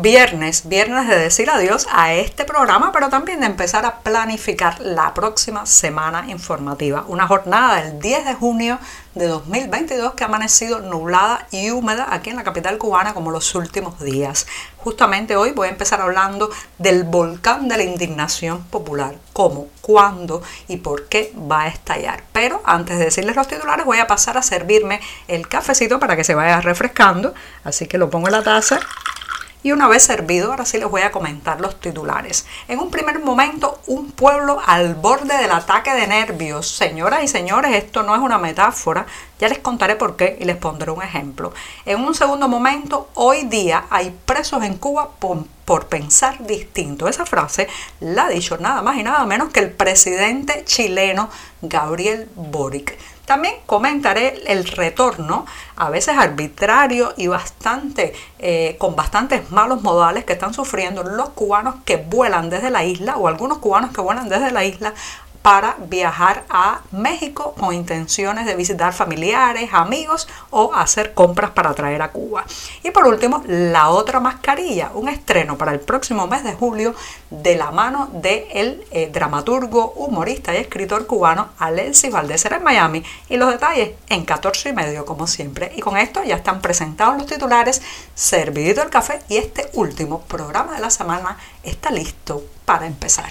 Viernes, viernes de decir adiós a este programa, pero también de empezar a planificar la próxima semana informativa. Una jornada del 10 de junio de 2022 que ha amanecido nublada y húmeda aquí en la capital cubana como los últimos días. Justamente hoy voy a empezar hablando del volcán de la indignación popular, cómo, cuándo y por qué va a estallar. Pero antes de decirles los titulares voy a pasar a servirme el cafecito para que se vaya refrescando, así que lo pongo en la taza y una vez servido, ahora sí les voy a comentar los titulares. En un primer momento, un pueblo al borde del ataque de nervios. Señoras y señores, esto no es una metáfora. Ya les contaré por qué y les pondré un ejemplo. En un segundo momento, hoy día hay presos en Cuba por, por pensar distinto. Esa frase la ha dicho nada más y nada menos que el presidente chileno Gabriel Boric. También comentaré el retorno, a veces arbitrario y bastante, eh, con bastantes malos modales que están sufriendo los cubanos que vuelan desde la isla o algunos cubanos que vuelan desde la isla para viajar a México con intenciones de visitar familiares, amigos o hacer compras para traer a Cuba. Y por último, la otra mascarilla, un estreno para el próximo mes de julio de la mano del eh, dramaturgo, humorista y escritor cubano Alexis Valdés en Miami. Y los detalles en 14 y medio, como siempre. Y con esto ya están presentados los titulares, servidito el café y este último programa de la semana está listo para empezar.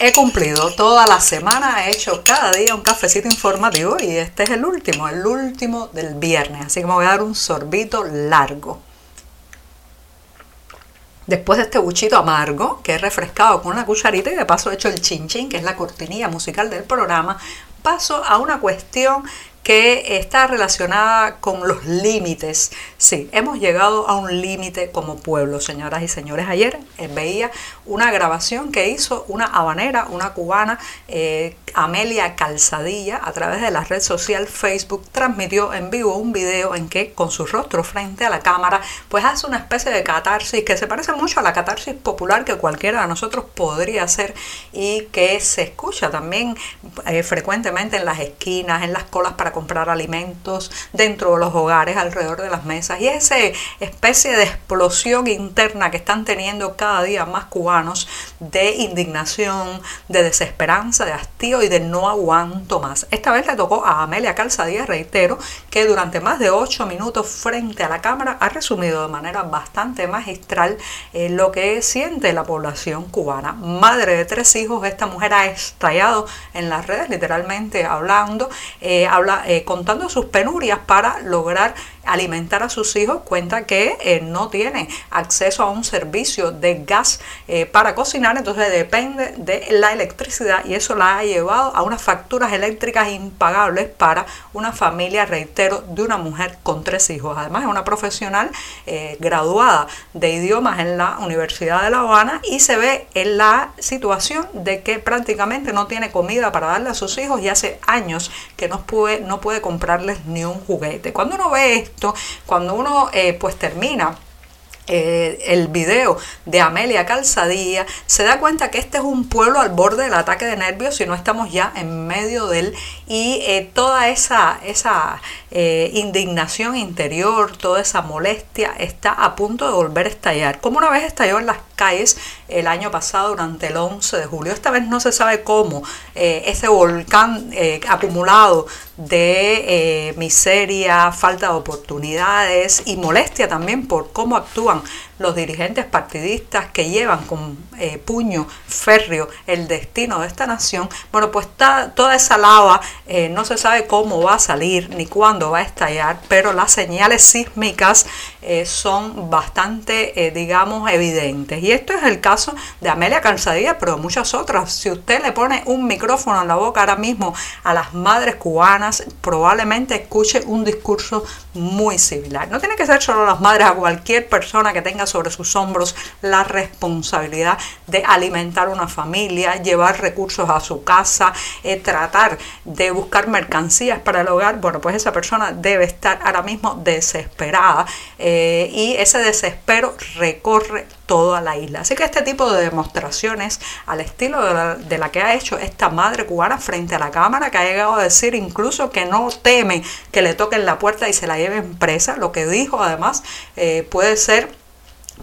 He cumplido toda la semana, he hecho cada día un cafecito informativo y este es el último, el último del viernes, así que me voy a dar un sorbito largo. Después de este buchito amargo, que he refrescado con una cucharita y de paso he hecho el chin chin, que es la cortinilla musical del programa, paso a una cuestión que está relacionada con los límites. Sí, hemos llegado a un límite como pueblo, señoras y señores. Ayer eh, veía una grabación que hizo una habanera, una cubana, eh, Amelia Calzadilla, a través de la red social Facebook, transmitió en vivo un video en que con su rostro frente a la cámara, pues hace una especie de catarsis que se parece mucho a la catarsis popular que cualquiera de nosotros podría hacer y que se escucha también eh, frecuentemente en las esquinas, en las colas para comprar alimentos, dentro de los hogares, alrededor de las mesas. Y esa especie de explosión interna que están teniendo cada día más cubanos de indignación, de desesperanza, de hastío y de no aguanto más. Esta vez le tocó a Amelia Calzadía, reitero, que durante más de ocho minutos frente a la cámara ha resumido de manera bastante magistral eh, lo que siente la población cubana. Madre de tres hijos, esta mujer ha estallado en las redes, literalmente hablando, eh, habla, eh, contando sus penurias para lograr alimentar a sus hijos, cuenta que eh, no tiene acceso a un servicio de gas eh, para cocinar, entonces depende de la electricidad y eso la ha llevado a unas facturas eléctricas impagables para una familia, reitero, de una mujer con tres hijos. Además es una profesional eh, graduada de idiomas en la Universidad de La Habana y se ve en la situación de que prácticamente no tiene comida para darle a sus hijos y hace años que no puede, no puede comprarles ni un juguete. Cuando uno ve esto, cuando uno eh, pues termina eh, el video de Amelia Calzadilla, se da cuenta que este es un pueblo al borde del ataque de nervios y no estamos ya en medio de él. Y eh, toda esa, esa indignación interior, toda esa molestia está a punto de volver a estallar. Como una vez estalló en las calles el año pasado durante el 11 de julio. Esta vez no se sabe cómo eh, ese volcán eh, acumulado de eh, miseria, falta de oportunidades y molestia también por cómo actúan los dirigentes partidistas que llevan con eh, puño férreo el destino de esta nación, bueno, pues toda esa lava eh, no se sabe cómo va a salir ni cuándo va a estallar, pero las señales sísmicas eh, son bastante, digamos, evidentes. Y esto es el caso de Amelia Calzadilla, pero muchas otras. Si usted le pone un micrófono en la boca ahora mismo a las madres cubanas, probablemente escuche un discurso muy similar. No tiene que ser solo las madres, a cualquier persona que tenga sobre sus hombros la responsabilidad de alimentar una familia, llevar recursos a su casa, eh, tratar de buscar mercancías para el hogar, bueno, pues esa persona debe estar ahora mismo desesperada eh, y ese desespero recorre toda la isla. Así que este tipo de demostraciones al estilo de la, que ha hecho esta madre cubana frente a la cámara, que ha llegado a decir incluso que no teme que le toquen la puerta y se la lleven presa, lo que dijo además eh, puede ser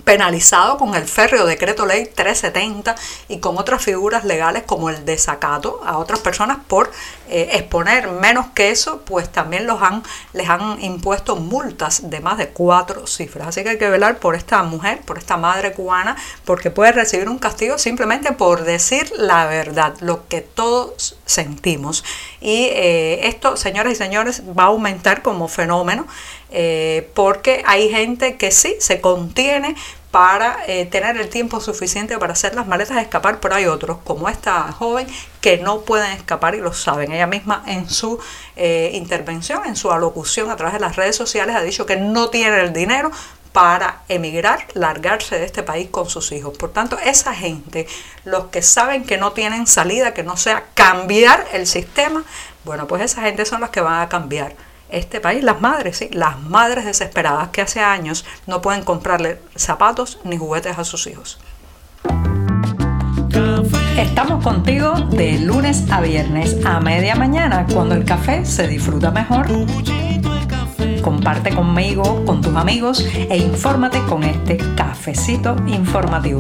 penalizado con el férreo decreto ley 370 y con otras figuras legales como el desacato a otras personas por eh, exponer menos que eso, pues también los han, les han impuesto multas de más de cuatro cifras. Así que hay que velar por esta mujer, por esta madre cubana, porque puede recibir un castigo simplemente por decir la verdad, lo que todos sentimos. Y eh, esto, señoras y señores, va a aumentar como fenómeno eh, porque hay gente que sí se contiene para eh, tener el tiempo suficiente para hacer las maletas y escapar, pero hay otros, como esta joven, que no pueden escapar y lo saben. Ella misma en su eh, intervención, en su alocución a través de las redes sociales, ha dicho que no tiene el dinero para emigrar, largarse de este país con sus hijos. Por tanto, esa gente, los que saben que no tienen salida, que no sea cambiar el sistema, bueno, pues esa gente son los que van a cambiar este país, las madres, sí, las madres desesperadas que hace años no pueden comprarle zapatos ni juguetes a sus hijos. Estamos contigo de lunes a viernes a media mañana cuando el café se disfruta mejor. Comparte conmigo, con tus amigos e infórmate con este cafecito informativo.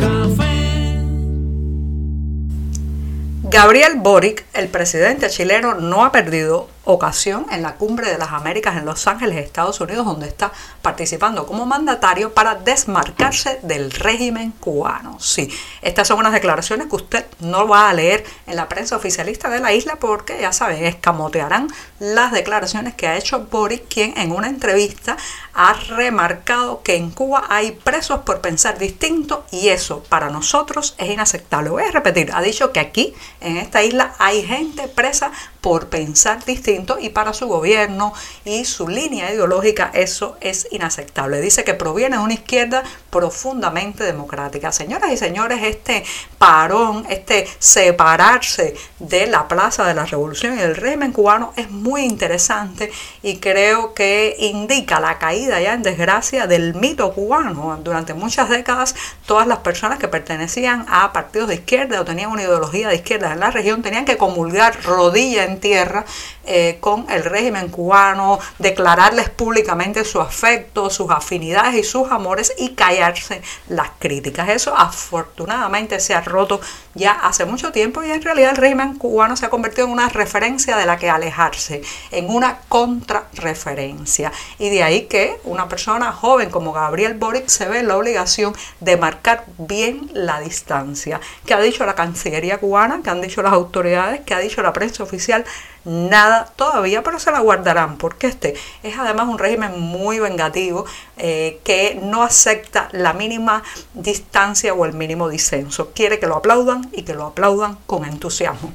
Gabriel Boric, el presidente chileno, no ha perdido ocasión en la Cumbre de las Américas en Los Ángeles, Estados Unidos, donde está participando como mandatario para desmarcarse del régimen cubano. Sí, estas son unas declaraciones que usted no va a leer en la prensa oficialista de la isla porque, ya saben, escamotearán las declaraciones que ha hecho Boris, quien en una entrevista ha remarcado que en Cuba hay presos por pensar distinto y eso para nosotros es inaceptable. Voy a repetir, ha dicho que aquí, en esta isla, hay gente presa por pensar distinto y para su gobierno y su línea ideológica eso es inaceptable. Dice que proviene de una izquierda profundamente democrática. Señoras y señores, este parón, este separarse de la Plaza de la Revolución y del régimen cubano es muy interesante y creo que indica la caída ya en desgracia del mito cubano. Durante muchas décadas todas las personas que pertenecían a partidos de izquierda o tenían una ideología de izquierda en la región tenían que comulgar rodilla en tierra eh, con el régimen cubano, declararles públicamente su afecto, sus afinidades y sus amores y callarse las críticas. Eso afortunadamente se ha roto ya hace mucho tiempo y en realidad el régimen cubano se ha convertido en una referencia de la que alejarse, en una contrarreferencia. Y de ahí que una persona joven como Gabriel Boric se ve la obligación de marcar bien la distancia. ¿Qué ha dicho la Cancillería cubana? ¿Qué han dicho las autoridades? ¿Qué ha dicho la prensa oficial? Nada todavía, pero se la guardarán, porque este es además un régimen muy vengativo eh, que no acepta la mínima distancia o el mínimo disenso. Quiere que lo aplaudan y que lo aplaudan con entusiasmo.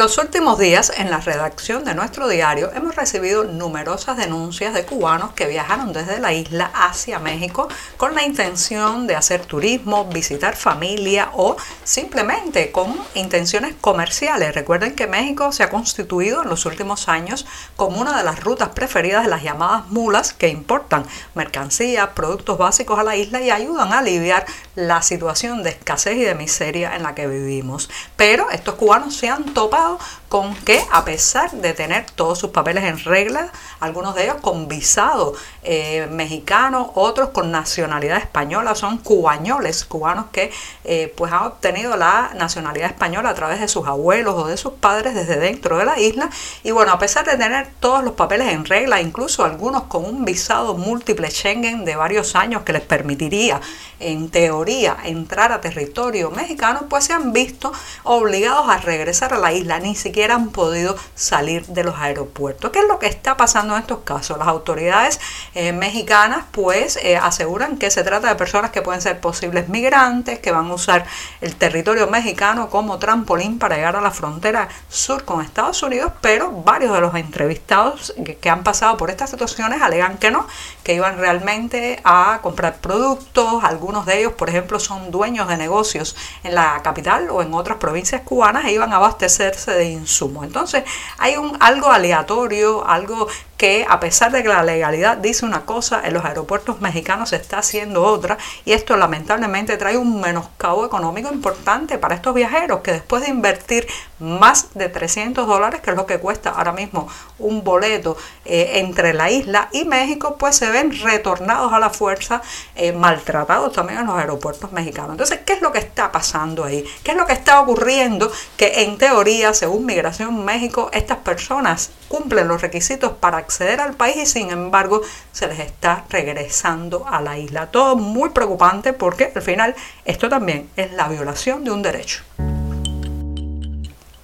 Los últimos días, en la redacción de nuestro diario, hemos recibido numerosas denuncias de cubanos que viajaron desde la isla hacia México con la intención de hacer turismo, visitar familia o simplemente con intenciones comerciales. Recuerden que México se ha constituido en los últimos años como una de las rutas preferidas de las llamadas mulas que importan mercancías, productos básicos a la isla y ayudan a aliviar la situación de escasez y de miseria en la que vivimos. Pero estos cubanos se han topado con que a pesar de tener todos sus papeles en regla, algunos de ellos con visado eh, mexicano, otros con nacionalidad española, son cubañoles, cubanos que eh, pues han obtenido la nacionalidad española a través de sus abuelos o de sus padres desde dentro de la isla. Y bueno, a pesar de tener todos los papeles en regla, incluso algunos con un visado múltiple Schengen de varios años que les permitiría en teoría entrar a territorio mexicano, pues se han visto obligados a regresar a la isla, ni siquiera han podido salir de los aeropuertos. ¿Qué es lo que está pasando en estos casos? Las autoridades eh, mexicanas pues eh, aseguran que se trata de personas que pueden ser posibles migrantes, que van a usar el territorio mexicano como trampolín para llegar a la frontera sur con Estados Unidos, pero varios de los entrevistados que, que han pasado por estas situaciones alegan que no, que iban realmente a comprar productos, algunos de ellos, por ejemplo, son dueños de negocios en la capital o en otras provincias cubanas e iban a abastecerse de insumos. Entonces, hay un algo aleatorio, algo que a pesar de que la legalidad dice una cosa, en los aeropuertos mexicanos se está haciendo otra y esto lamentablemente trae un menoscabo económico importante para estos viajeros que después de invertir más de 300 dólares, que es lo que cuesta ahora mismo un boleto eh, entre la isla y México, pues se ven retornados a la fuerza, eh, maltratados también en los aeropuertos mexicanos. Entonces, ¿qué es lo que está pasando ahí? ¿Qué es lo que está ocurriendo? Que en teoría, según Migración México, estas personas cumplen los requisitos para acceder al país y sin embargo se les está regresando a la isla. Todo muy preocupante porque al final esto también es la violación de un derecho.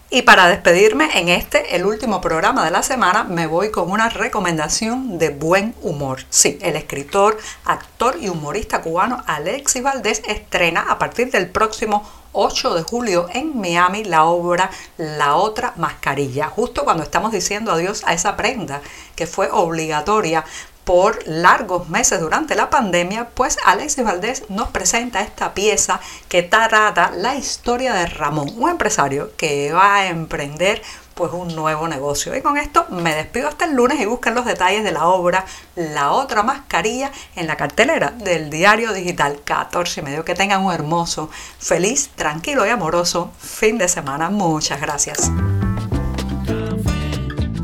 Y para despedirme en este, el último programa de la semana, me voy con una recomendación de buen humor. Sí, el escritor, actor y humorista cubano Alexis Valdés estrena a partir del próximo 8 de julio en Miami la obra La otra mascarilla, justo cuando estamos diciendo adiós a esa prenda que fue obligatoria por largos meses durante la pandemia, pues Alexis Valdés nos presenta esta pieza que trata la historia de Ramón, un empresario que va a emprender pues un nuevo negocio. Y con esto me despido hasta el lunes y busquen los detalles de la obra La otra mascarilla en la cartelera del diario digital 14 y medio. Que tengan un hermoso, feliz, tranquilo y amoroso fin de semana. Muchas gracias.